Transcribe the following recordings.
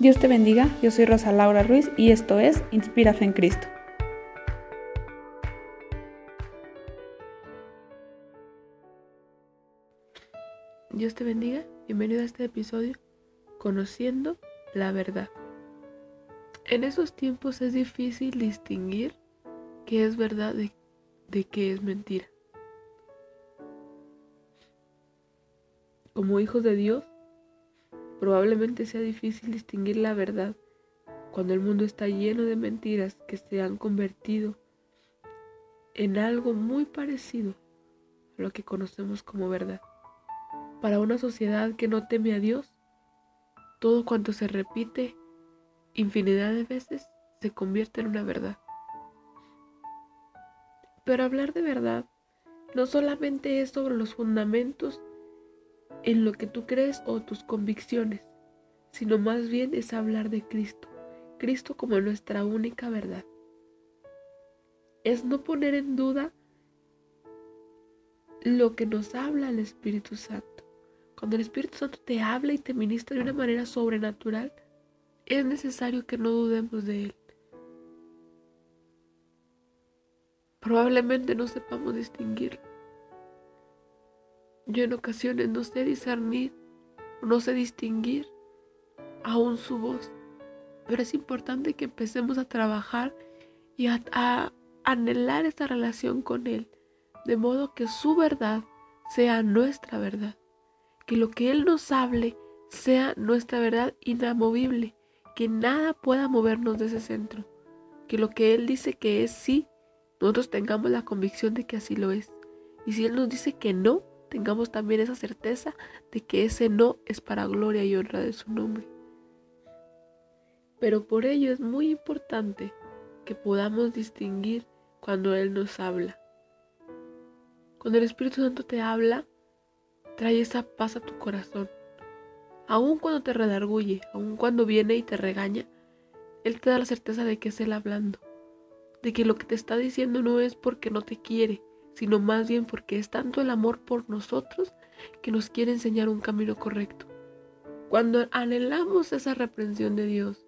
Dios te bendiga, yo soy Rosa Laura Ruiz y esto es Inspira Fe en Cristo. Dios te bendiga, bienvenido a este episodio Conociendo la verdad. En esos tiempos es difícil distinguir qué es verdad de, de qué es mentira. Como hijos de Dios, probablemente sea difícil distinguir la verdad cuando el mundo está lleno de mentiras que se han convertido en algo muy parecido a lo que conocemos como verdad. Para una sociedad que no teme a Dios, todo cuanto se repite infinidad de veces se convierte en una verdad. Pero hablar de verdad no solamente es sobre los fundamentos en lo que tú crees o tus convicciones, sino más bien es hablar de Cristo, Cristo como nuestra única verdad. Es no poner en duda lo que nos habla el Espíritu Santo. Cuando el Espíritu Santo te habla y te ministra de una manera sobrenatural, es necesario que no dudemos de Él. Probablemente no sepamos distinguirlo. Yo en ocasiones no sé discernir, no sé distinguir aún su voz, pero es importante que empecemos a trabajar y a, anhelar esta relación con Él, de modo que su verdad sea nuestra verdad, que lo que Él nos hable sea nuestra verdad inamovible, que nada pueda movernos de ese centro, que lo que Él dice que es sí, nosotros tengamos la convicción de que así lo es. Y si Él nos dice que no, tengamos también esa certeza de que ese no es para gloria y honra de su nombre. Pero por ello es muy importante que podamos distinguir cuando Él nos habla. Cuando el Espíritu Santo te habla, trae esa paz a tu corazón. Aun cuando te redarguye, aun cuando viene y te regaña, Él te da la certeza de que es Él hablando, de que lo que te está diciendo no es porque no te quiere, sino más bien porque es tanto el amor por nosotros que nos quiere enseñar un camino correcto. Cuando anhelamos esa reprensión de Dios,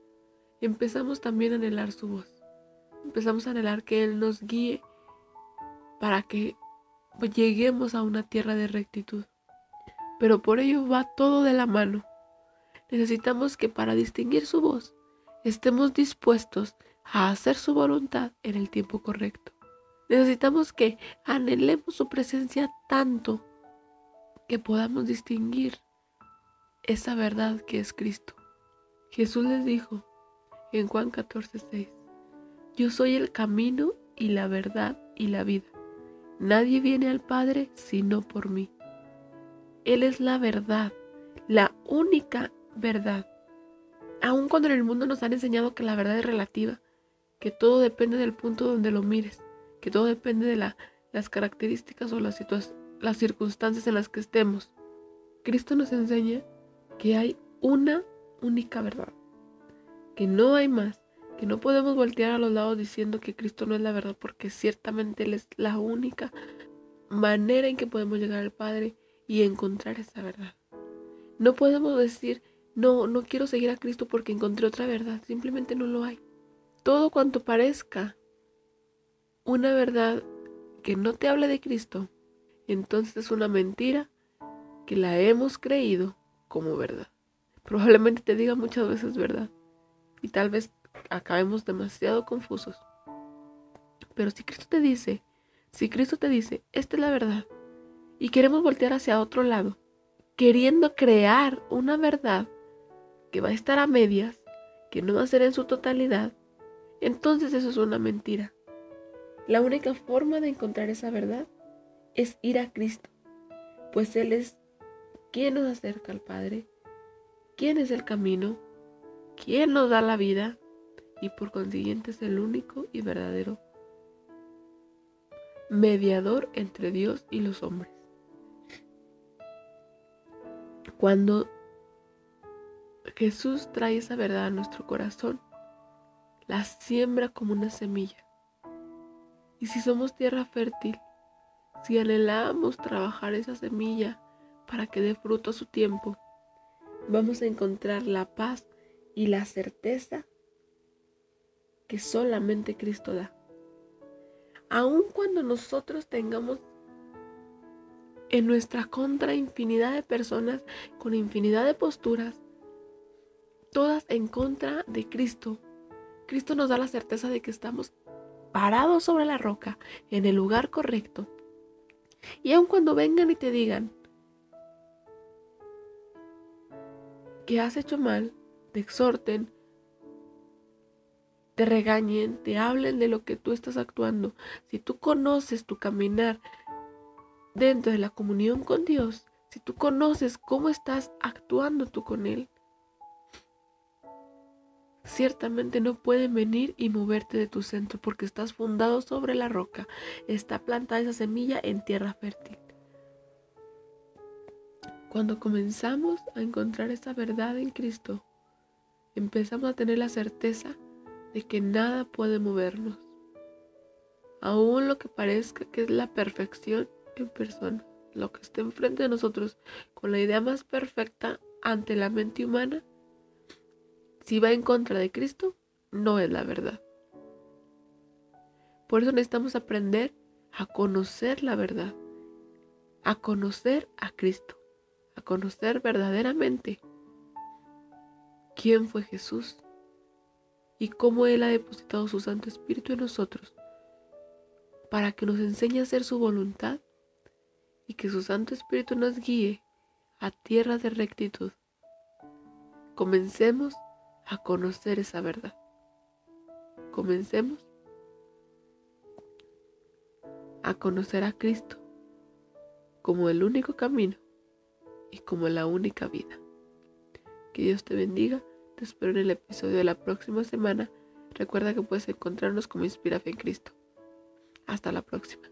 empezamos también a anhelar su voz. Empezamos a anhelar que Él nos guíe para que lleguemos a una tierra de rectitud. Pero por ello va todo de la mano. Necesitamos que para distinguir su voz estemos dispuestos a hacer su voluntad en el tiempo correcto. Necesitamos que anhelemos su presencia tanto que podamos distinguir esa verdad que es Cristo. Jesús les dijo en Juan 14:6, Yo soy el camino y la verdad y la vida. Nadie viene al Padre sino por mí. Él es la verdad, la única verdad. Aun cuando en el mundo nos han enseñado que la verdad es relativa, que todo depende del punto donde lo mires que todo depende de las características o las, las circunstancias en las que estemos. Cristo nos enseña que hay una única verdad, que no hay más, que no podemos voltear a los lados diciendo que Cristo no es la verdad, porque ciertamente Él es la única manera en que podemos llegar al Padre y encontrar esa verdad. No podemos decir, no, no quiero seguir a Cristo porque encontré otra verdad, simplemente no lo hay. Todo cuanto parezca una verdad que no te habla de Cristo, entonces es una mentira que la hemos creído como verdad. Probablemente te diga muchas veces verdad y tal vez acabemos demasiado confusos. Pero si Cristo te dice, si Cristo te dice, esta es la verdad, y queremos voltear hacia otro lado, queriendo crear una verdad que va a estar a medias, que no va a ser en su totalidad, entonces eso es una mentira. La única forma de encontrar esa verdad es ir a Cristo, pues Él es quien nos acerca al Padre, quien es el camino, quien nos da la vida y por consiguiente es el único y verdadero mediador entre Dios y los hombres. Cuando Jesús trae esa verdad a nuestro corazón, la siembra como una semilla y si somos tierra fértil, si anhelamos trabajar esa semilla para que dé fruto a su tiempo, vamos a encontrar la paz y la certeza que solamente Cristo da. Aun cuando nosotros tengamos en nuestra contra infinidad de personas con infinidad de posturas, todas en contra de Cristo, Cristo nos da la certeza de que estamos parados sobre la roca, en el lugar correcto. Y aun cuando vengan y te digan que has hecho mal, te exhorten, te regañen, te hablen de lo que tú estás actuando. Si tú conoces tu caminar dentro de la comunión con Dios, si tú conoces cómo estás actuando tú con Él, ciertamente no pueden venir y moverte de tu centro porque estás fundado sobre la roca, está plantada esa semilla en tierra fértil. Cuando comenzamos a encontrar esa verdad en Cristo, empezamos a tener la certeza de que nada puede movernos. Aún lo que parezca que es la perfección en persona, lo que esté enfrente de nosotros con la idea más perfecta ante la mente humana, si va en contra de Cristo, no es la verdad. Por eso necesitamos aprender a conocer la verdad, a conocer a Cristo, a conocer verdaderamente quién fue Jesús y cómo Él ha depositado su Santo Espíritu en nosotros para que nos enseñe a hacer su voluntad y que su Santo Espíritu nos guíe a tierra de rectitud. Comencemos a conocer esa verdad. Comencemos a conocer a Cristo como el único camino y como la única vida. Que Dios te bendiga. Te espero en el episodio de la próxima semana. Recuerda que puedes encontrarnos como Inspira Fe en Cristo. Hasta la próxima.